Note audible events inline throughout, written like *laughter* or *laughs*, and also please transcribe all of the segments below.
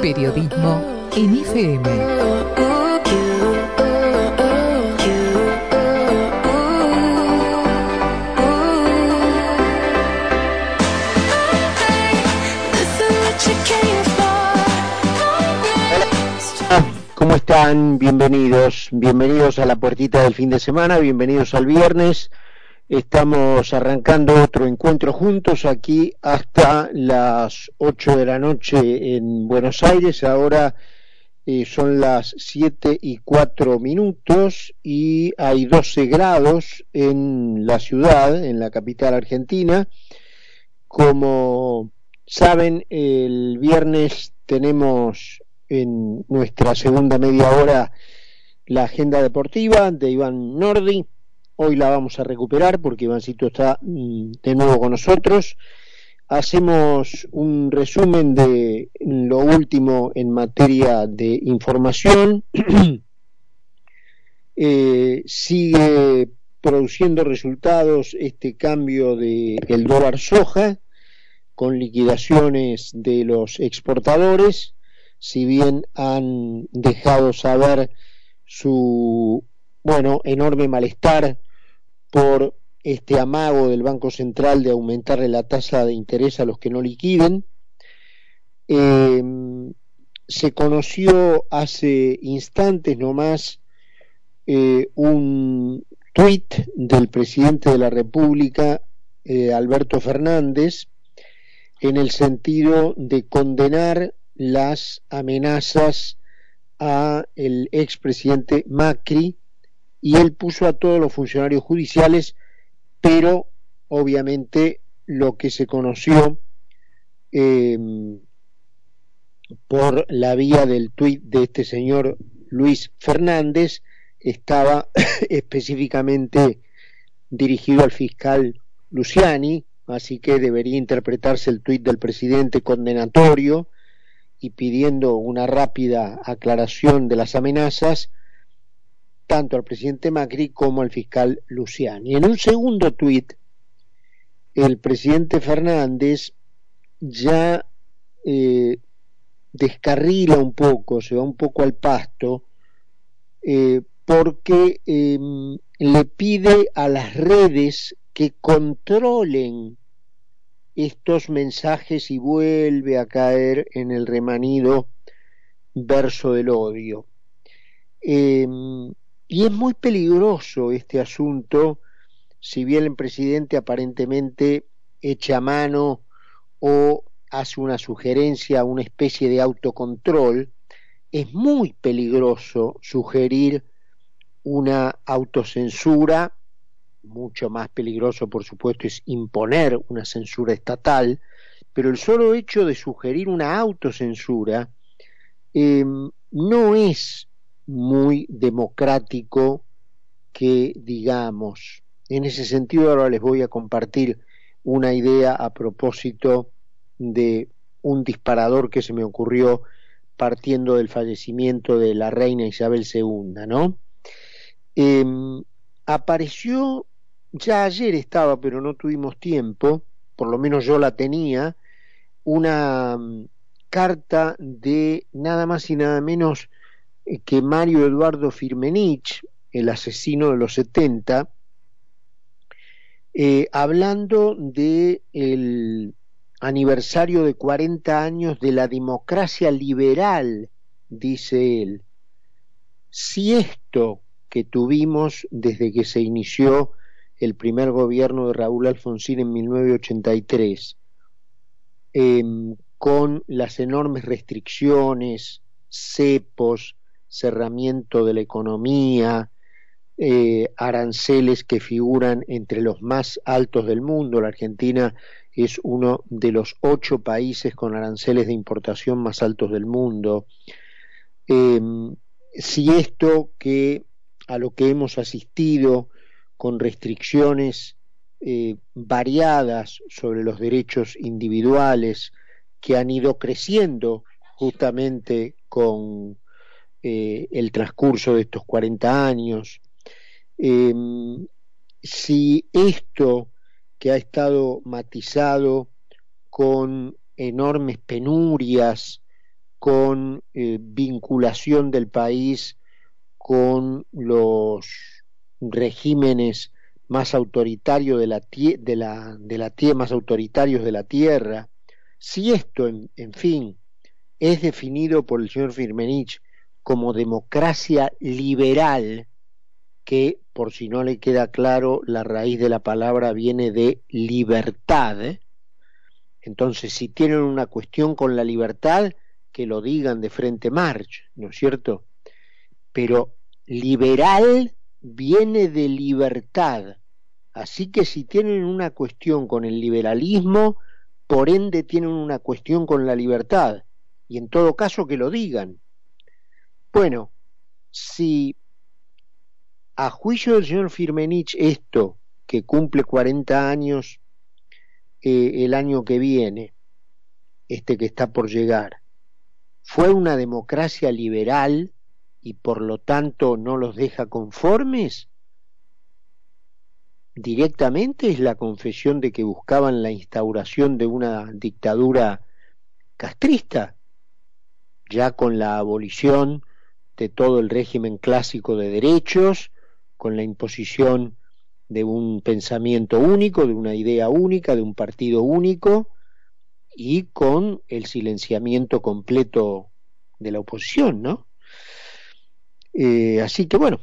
Periodismo en FM. ¿Cómo están? Bienvenidos, bienvenidos a la puertita del fin de semana, bienvenidos al viernes. Estamos arrancando otro encuentro juntos aquí hasta las 8 de la noche en Buenos Aires. Ahora eh, son las 7 y 4 minutos y hay 12 grados en la ciudad, en la capital argentina. Como saben, el viernes tenemos en nuestra segunda media hora la agenda deportiva de Iván Nordi. Hoy la vamos a recuperar porque Ivancito está mm, de nuevo con nosotros. Hacemos un resumen de lo último en materia de información. *clears throat* eh, sigue produciendo resultados este cambio del el dólar soja con liquidaciones de los exportadores si bien han dejado saber su bueno enorme malestar por este amago del Banco Central de aumentarle la tasa de interés a los que no liquiden. Eh, se conoció hace instantes nomás eh, un tuit del presidente de la República, eh, Alberto Fernández, en el sentido de condenar las amenazas a el expresidente Macri y él puso a todos los funcionarios judiciales, pero obviamente lo que se conoció eh, por la vía del tuit de este señor Luis Fernández estaba *coughs* específicamente dirigido al fiscal Luciani, así que debería interpretarse el tuit del presidente condenatorio y pidiendo una rápida aclaración de las amenazas tanto al presidente Macri como al fiscal Luciani. En un segundo tuit, el presidente Fernández ya eh, descarrila un poco, se va un poco al pasto, eh, porque eh, le pide a las redes que controlen estos mensajes y vuelve a caer en el remanido verso del odio. Eh, y es muy peligroso este asunto, si bien el presidente aparentemente echa mano o hace una sugerencia, una especie de autocontrol, es muy peligroso sugerir una autocensura mucho más peligroso, por supuesto, es imponer una censura estatal, pero el solo hecho de sugerir una autocensura eh, no es muy democrático que digamos. En ese sentido ahora les voy a compartir una idea a propósito de un disparador que se me ocurrió partiendo del fallecimiento de la reina Isabel II, ¿no? Eh, apareció ya ayer estaba, pero no tuvimos tiempo, por lo menos yo la tenía, una mm, carta de nada más y nada menos que Mario Eduardo Firmenich, el asesino de los 70, eh, hablando de aniversario de 40 años de la democracia liberal, dice él. Si esto que tuvimos desde que se inició el primer gobierno de Raúl Alfonsín en 1983, eh, con las enormes restricciones, cepos, cerramiento de la economía, eh, aranceles que figuran entre los más altos del mundo. La Argentina es uno de los ocho países con aranceles de importación más altos del mundo. Eh, si esto que a lo que hemos asistido con restricciones eh, variadas sobre los derechos individuales que han ido creciendo justamente con eh, el transcurso de estos 40 años. Em, si esto que ha estado matizado con enormes penurias con eh, vinculación del país con los regímenes más autoritarios de la, de la, de la tierra, más autoritarios de la tierra, si esto, en, en, fin, es definido por el señor Firmenich como democracia liberal, que por si no le queda claro, la raíz de la palabra viene de libertad, entonces si tienen una cuestión con la libertad, que lo digan de frente march, ¿no es cierto? Pero liberal viene de libertad. Así que si tienen una cuestión con el liberalismo, por ende tienen una cuestión con la libertad. Y en todo caso que lo digan. Bueno, si a juicio del señor Firmenich esto, que cumple 40 años eh, el año que viene, este que está por llegar, fue una democracia liberal y por lo tanto no los deja conformes? Directamente es la confesión de que buscaban la instauración de una dictadura castrista, ya con la abolición de todo el régimen clásico de derechos, con la imposición de un pensamiento único, de una idea única, de un partido único, y con el silenciamiento completo de la oposición, ¿no? Eh, así que bueno,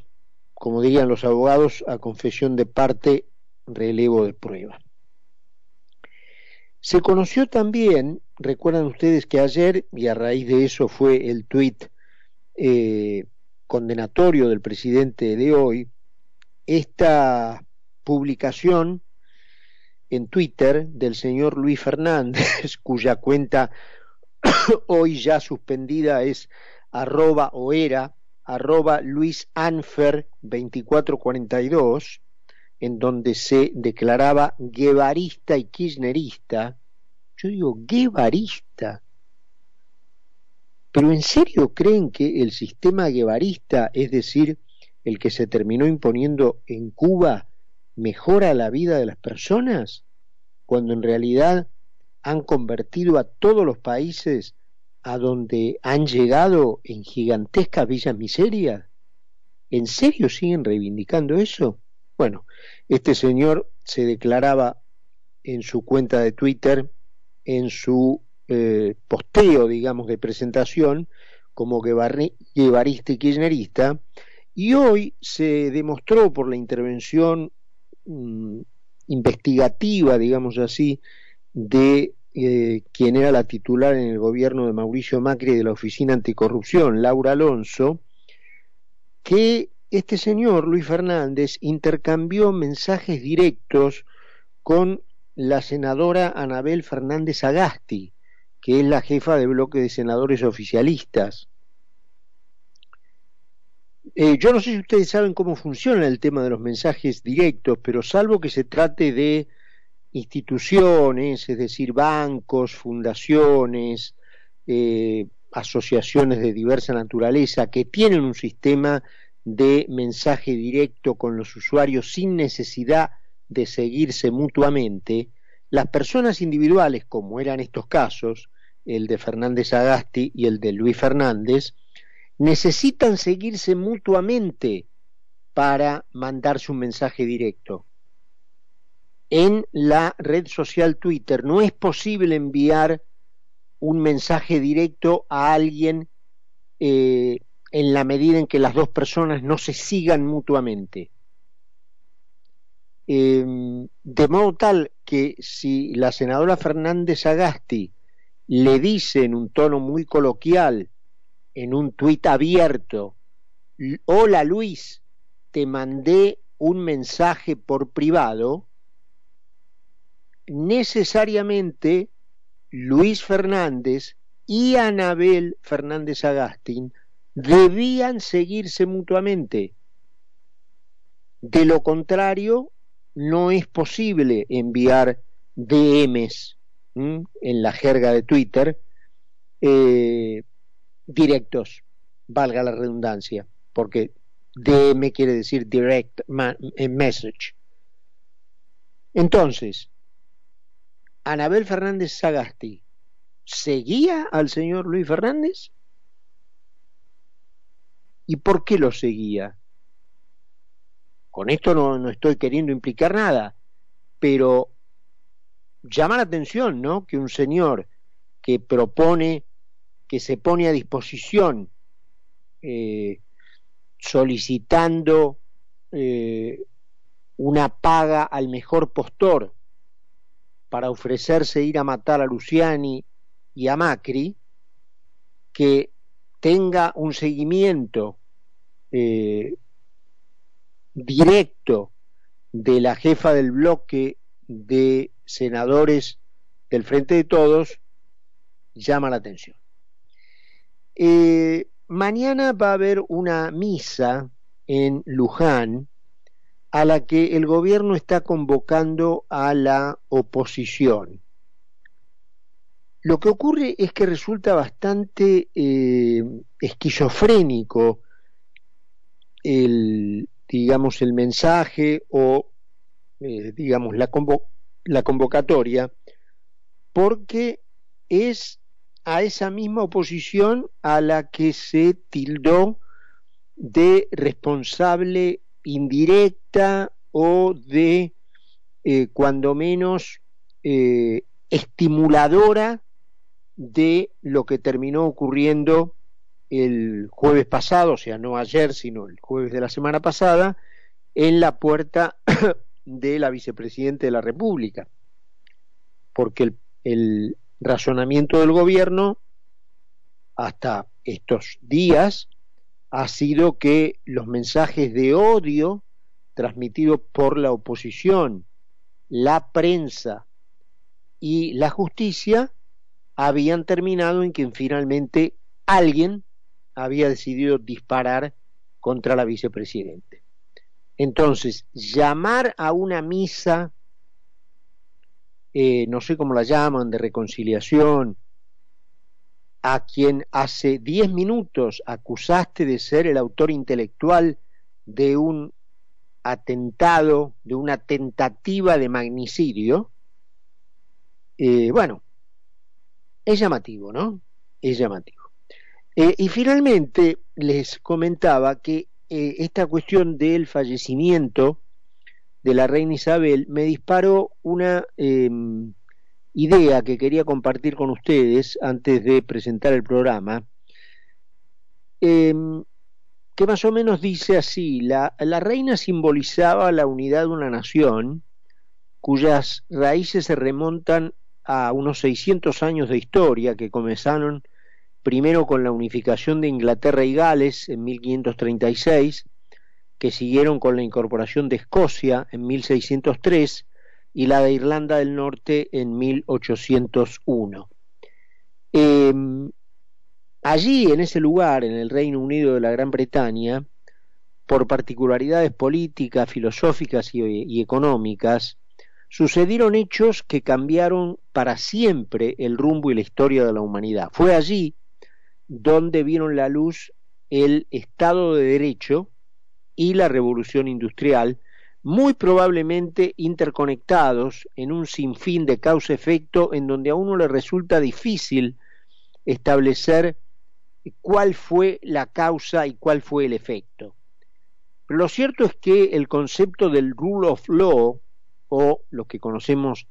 como dirían los abogados, a confesión de parte, relevo de prueba. Se conoció también, recuerdan ustedes que ayer, y a raíz de eso fue el tuit eh, condenatorio del presidente de hoy, esta publicación en Twitter del señor Luis Fernández, *laughs* cuya cuenta *coughs* hoy ya suspendida es arroba o era arroba Luis Anfer 2442, en donde se declaraba guevarista y kirchnerista. Yo digo, guevarista. Pero ¿en serio creen que el sistema guevarista, es decir, el que se terminó imponiendo en Cuba, mejora la vida de las personas? Cuando en realidad han convertido a todos los países a donde han llegado en gigantescas villas miserias? ¿En serio siguen reivindicando eso? Bueno, este señor se declaraba en su cuenta de Twitter, en su eh, posteo, digamos, de presentación, como guevarista y kirchnerista, y hoy se demostró por la intervención mm, investigativa, digamos así, de eh, quien era la titular en el gobierno de Mauricio Macri de la Oficina Anticorrupción, Laura Alonso, que este señor, Luis Fernández, intercambió mensajes directos con la senadora Anabel Fernández Agasti, que es la jefa de bloque de senadores oficialistas. Eh, yo no sé si ustedes saben cómo funciona el tema de los mensajes directos, pero salvo que se trate de instituciones, es decir, bancos, fundaciones, eh, asociaciones de diversa naturaleza que tienen un sistema de mensaje directo con los usuarios sin necesidad de seguirse mutuamente, las personas individuales, como eran estos casos, el de Fernández Agasti y el de Luis Fernández, necesitan seguirse mutuamente para mandarse un mensaje directo en la red social Twitter. No es posible enviar un mensaje directo a alguien eh, en la medida en que las dos personas no se sigan mutuamente. Em, de modo tal que si la senadora Fernández Agasti le dice en un tono muy coloquial, en un tuit abierto, hola Luis, te mandé un mensaje por privado, necesariamente Luis Fernández y Anabel Fernández Agustín debían seguirse mutuamente. De lo contrario, no es posible enviar DMs en la jerga de Twitter eh, directos, valga la redundancia, porque DM quiere decir direct eh, message. Entonces, Anabel Fernández Sagasti seguía al señor Luis Fernández? ¿Y por qué lo seguía? Con esto no, no estoy queriendo implicar nada, pero llama la atención, ¿no? Que un señor que propone, que se pone a disposición, eh, solicitando eh, una paga al mejor postor para ofrecerse ir a matar a Luciani y a Macri, que tenga un seguimiento eh, directo de la jefa del bloque de senadores del Frente de Todos, llama la atención. Eh, mañana va a haber una misa en Luján a la que el gobierno está convocando a la oposición. Lo que ocurre es que resulta bastante eh, esquizofrénico el, digamos, el mensaje o, eh, digamos, la, la convocatoria, porque es a esa misma oposición a la que se tildó de responsable indirecta o de, eh, cuando menos, eh, estimuladora de lo que terminó ocurriendo el jueves pasado, o sea, no ayer, sino el jueves de la semana pasada, en la puerta de la vicepresidenta de la República. Porque el, razonamiento del gobierno hasta estos días ha sido que los mensajes de odio transmitidos por la oposición, la prensa y la justicia habían terminado en que finalmente alguien había decidido disparar contra la vicepresidente. Entonces, llamar a una misa, eh, no sé cómo la llaman, de reconciliación, a quien hace diez minutos acusaste de ser el autor intelectual de un atentado, de una tentativa de magnicidio, eh, bueno, es llamativo, ¿no? Es llamativo. Eh, y finalmente les comentaba que eh, esta cuestión del fallecimiento de la reina Isabel me disparó una em, idea que quería compartir con ustedes antes de presentar el programa, em, que más o menos dice así, la, la reina simbolizaba la unidad de una nación cuyas raíces se remontan a unos 600 años de historia que comenzaron primero con la unificación de Inglaterra y Gales en 1536, que siguieron con la incorporación de Escocia en 1603 y la de Irlanda del Norte en 1801. Em, allí, en ese lugar, en el Reino Unido de la Gran Bretaña, por particularidades políticas, filosóficas y, económicas, sucedieron hechos que cambiaron para siempre el rumbo y la historia de la humanidad. Fue allí donde vieron la luz el Estado de Derecho y la Revolución Industrial, muy probablemente interconectados en un sinfín de causa-efecto en donde a uno le resulta difícil establecer cuál fue la causa y cuál fue el efecto. Pero lo cierto es que el concepto del rule of law, o lo que conocemos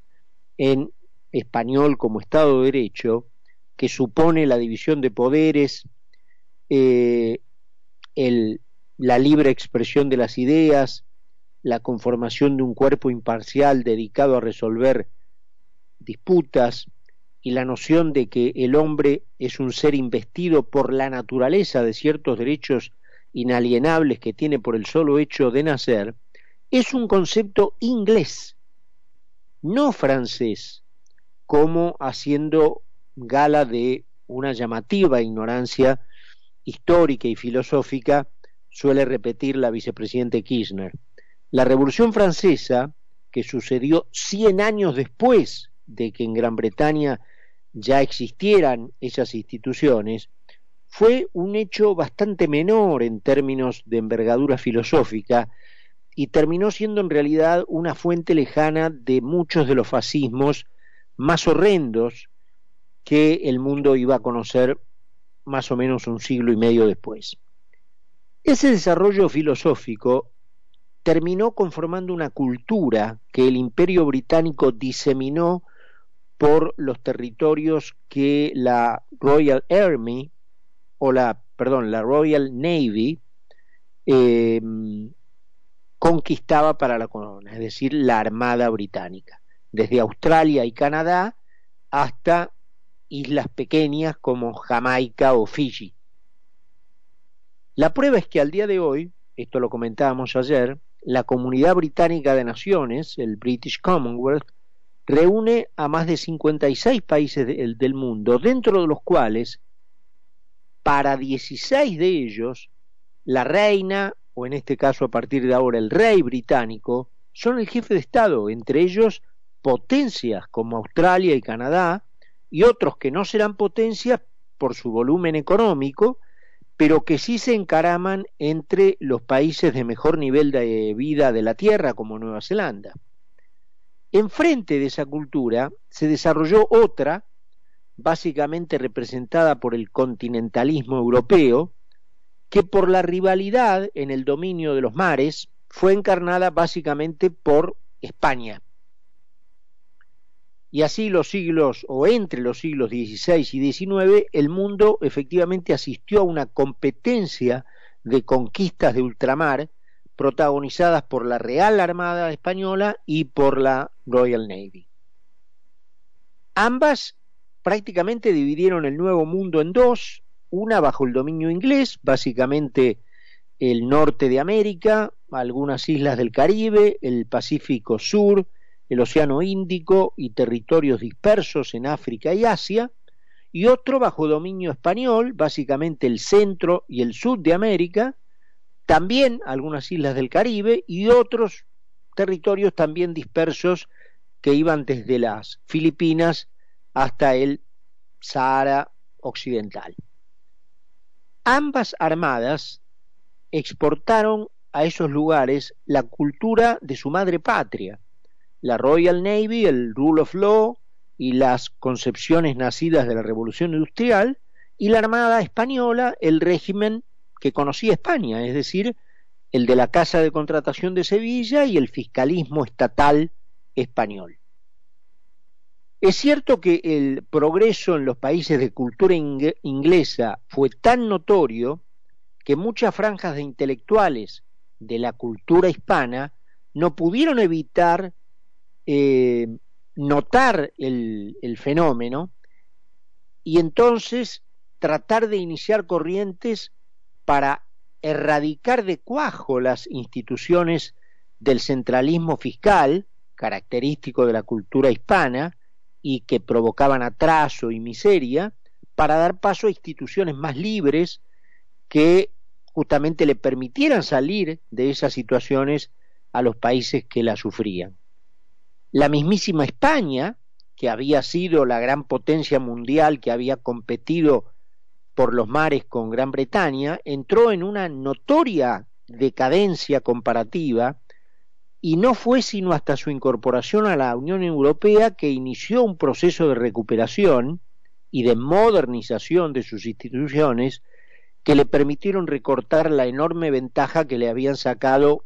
en español como Estado de Derecho, que supone la división de poderes, eh, la libre expresión de las ideas, la conformación de un cuerpo imparcial dedicado a resolver disputas y la noción de que el hombre es un ser investido por la naturaleza de ciertos derechos inalienables que tiene por el solo hecho de nacer, es un concepto inglés, no francés, como haciendo gala de una llamativa ignorancia histórica y filosófica suele repetir la vicepresidente Kirchner. La Revolución Francesa, que sucedió 100 años después de que en Gran Bretaña ya existieran esas instituciones, fue un hecho bastante menor en términos de envergadura filosófica y terminó siendo en realidad una fuente lejana de muchos de los fascismos más horrendos que el mundo iba a conocer más o menos un siglo y medio después. Ese desarrollo filosófico terminó conformando una cultura que el imperio británico diseminó por los territorios que la Royal Army o la, perdón, la Royal Navy eh, conquistaba para la corona, es decir, la Armada Británica, desde Australia y Canadá hasta islas pequeñas como Jamaica o Fiji. La prueba es que al día de hoy, esto lo comentábamos ayer, la Comunidad Británica de Naciones, el British Commonwealth, reúne a más de 56 países del mundo, dentro de los cuales, para 16 de ellos, la reina, o en este caso a partir de ahora el rey británico, son el jefe de Estado, entre ellos potencias como Australia y Canadá, y otros que no serán potencias por su volumen económico, pero que sí se encaraman entre los países de mejor nivel de vida de la Tierra, como Nueva Zelanda. Enfrente de esa cultura se desarrolló otra, básicamente representada por el continentalismo europeo, que por la rivalidad en el dominio de los mares fue encarnada básicamente por España. Y así los siglos, o entre los siglos XVI y XIX, el mundo efectivamente asistió a una competencia de conquistas de ultramar protagonizadas por la Real Armada Española y por la Royal Navy. Ambas prácticamente dividieron el Nuevo Mundo en dos, una bajo el dominio inglés, básicamente el norte de América, algunas islas del Caribe, el Pacífico Sur, el Océano Índico y territorios dispersos en África y Asia, y otro bajo dominio español, básicamente el centro y el sur de América, también algunas islas del Caribe y otros territorios también dispersos que iban desde las Filipinas hasta el Sahara Occidental. Ambas armadas exportaron a esos lugares la cultura de su madre patria, la Royal Navy, el Rule of Law y las concepciones nacidas de la Revolución Industrial, y la Armada Española, el régimen que conocía España, es decir, el de la Casa de Contratación de Sevilla y el fiscalismo estatal español. Es cierto que el progreso en los países de cultura inglesa fue tan notorio que muchas franjas de intelectuales de la cultura hispana no pudieron evitar eh, notar el, el fenómeno y entonces tratar de iniciar corrientes para erradicar de cuajo las instituciones del centralismo fiscal, característico de la cultura hispana, y que provocaban atraso y miseria, para dar paso a instituciones más libres que justamente le permitieran salir de esas situaciones a los países que la sufrían. La mismísima España, que había sido la gran potencia mundial que había competido por los mares con Gran Bretaña, entró en una notoria decadencia comparativa y no fue sino hasta su incorporación a la Unión Europea que inició un proceso de recuperación y de modernización de sus instituciones que le permitieron recortar la enorme ventaja que le habían sacado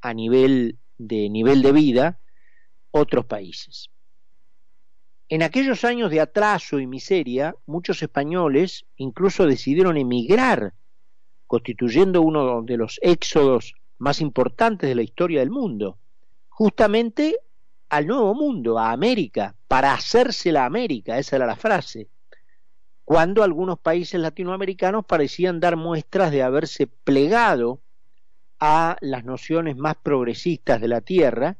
a nivel de nivel de vida otros países. En aquellos años de atraso y miseria, muchos españoles incluso decidieron emigrar, constituyendo uno de los éxodos más importantes de la historia del mundo, justamente al Nuevo Mundo, a América, para hacerse la América, esa era la frase, cuando algunos países latinoamericanos parecían dar muestras de haberse plegado a las nociones más progresistas de la tierra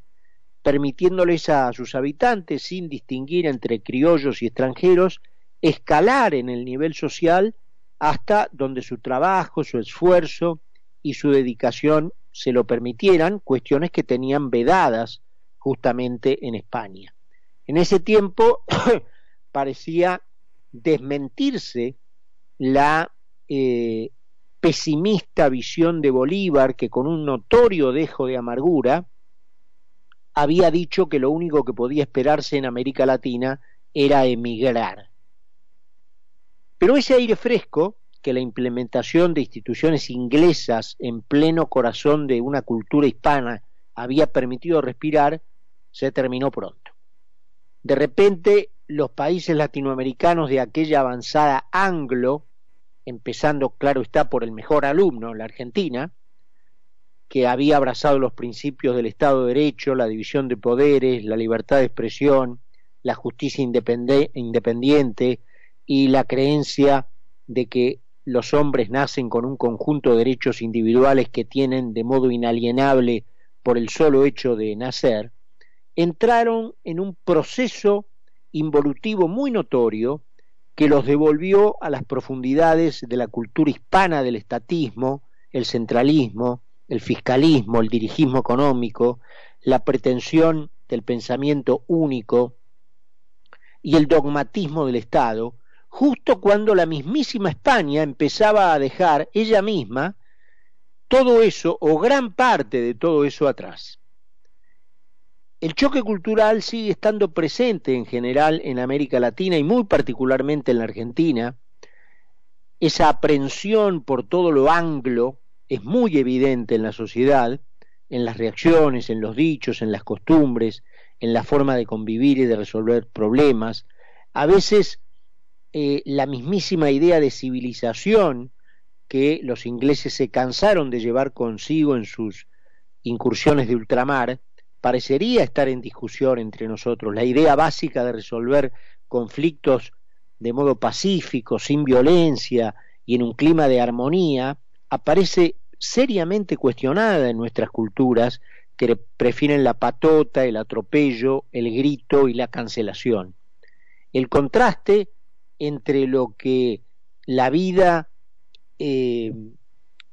permitiéndoles a sus habitantes, sin distinguir entre criollos y extranjeros, escalar en el nivel social hasta donde su trabajo, su esfuerzo y su dedicación se lo permitieran, cuestiones que tenían vedadas justamente en España. En ese tiempo *coughs* parecía desmentirse la eh, pesimista visión de Bolívar que con un notorio dejo de amargura había dicho que lo único que podía esperarse en América Latina era emigrar. Pero ese aire fresco que la implementación de instituciones inglesas en pleno corazón de una cultura hispana había permitido respirar, se terminó pronto. De repente, los países latinoamericanos de aquella avanzada anglo, empezando, claro está, por el mejor alumno, la Argentina, que había abrazado los principios del Estado de Derecho, la división de poderes, la libertad de expresión, la justicia independiente y la creencia de que los hombres nacen con un conjunto de derechos individuales que tienen de modo inalienable por el solo hecho de nacer, entraron en un proceso involutivo muy notorio que los devolvió a las profundidades de la cultura hispana del estatismo, el centralismo, el fiscalismo, el dirigismo económico, la pretensión del pensamiento único y el dogmatismo del Estado, justo cuando la mismísima España empezaba a dejar ella misma todo eso o gran parte de todo eso atrás. El choque cultural sigue estando presente en general en América Latina y muy particularmente en la Argentina. Esa aprensión por todo lo anglo es muy evidente en la sociedad, en las reacciones, en los dichos, en las costumbres, en la forma de convivir y de resolver problemas. A veces eh, la mismísima idea de civilización que los ingleses se cansaron de llevar consigo en sus incursiones de ultramar, parecería estar en discusión entre nosotros. La idea básica de resolver conflictos de modo pacífico, sin violencia y en un clima de armonía, aparece seriamente cuestionada en nuestras culturas que prefieren la patota, el atropello, el grito y la cancelación. El contraste entre lo que la vida eh,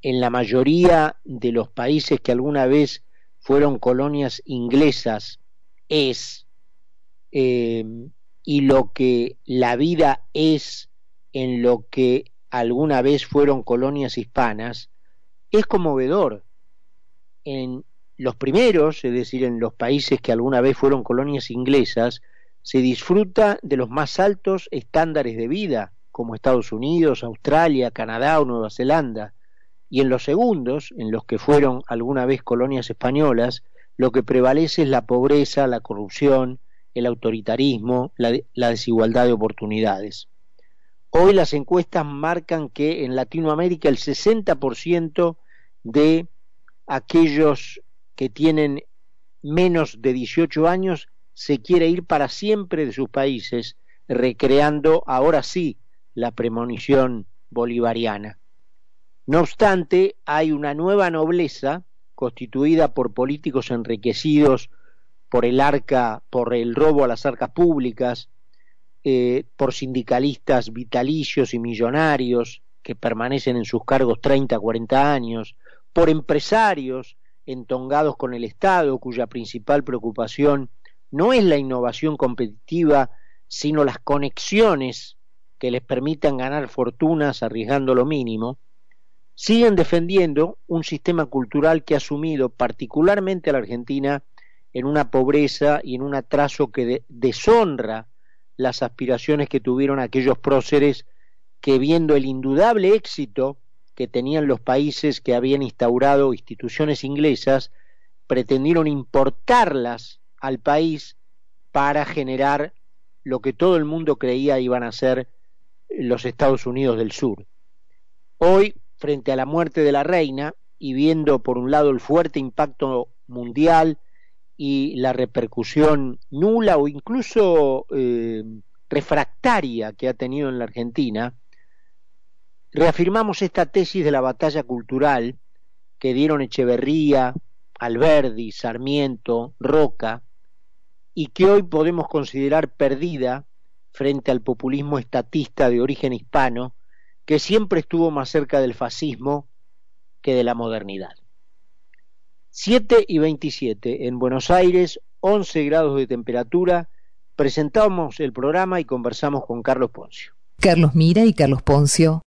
en la mayoría de los países que alguna vez fueron colonias inglesas es eh, y lo que la vida es en lo que alguna vez fueron colonias hispanas, es conmovedor. En los primeros, es decir, en los países que alguna vez fueron colonias inglesas, se disfruta de los más altos estándares de vida, como Estados Unidos, Australia, Canadá o Nueva Zelanda, y en los segundos, en los que fueron alguna vez colonias españolas, lo que prevalece es la pobreza, la corrupción, el autoritarismo, la, la desigualdad de oportunidades. Hoy las encuestas marcan que en Latinoamérica el 60% de aquellos que tienen menos de 18 años se quiere ir para siempre de sus países, recreando ahora sí la premonición bolivariana. No obstante, hay una nueva nobleza constituida por políticos enriquecidos por el arca, por el robo a las arcas públicas, eh, por sindicalistas vitalicios y millonarios que permanecen en sus cargos 30, 40 años, por empresarios entongados con el Estado, cuya principal preocupación no es la innovación competitiva, sino las conexiones que les permitan ganar fortunas arriesgando lo mínimo, siguen defendiendo un sistema cultural que ha sumido particularmente a la Argentina en una pobreza y en un atraso que deshonra las aspiraciones que tuvieron aquellos próceres que viendo el indudable éxito que tenían los países que habían instaurado instituciones inglesas, pretendieron importarlas al país para generar lo que todo el mundo creía iban a ser los Estados Unidos del Sur. Hoy, frente a la muerte de la reina y viendo por un lado el fuerte impacto mundial y la repercusión nula o incluso eh, refractaria que ha tenido en la Argentina, reafirmamos esta tesis de la batalla cultural que dieron Echeverría, Alberdi, Sarmiento, Roca, y que hoy podemos considerar perdida frente al populismo estatista de origen hispano, que siempre estuvo más cerca del fascismo que de la modernidad. 7 y 27 en Buenos Aires, 11 grados de temperatura. Presentamos el programa y conversamos con Carlos Poncio. Carlos Mira y Carlos Poncio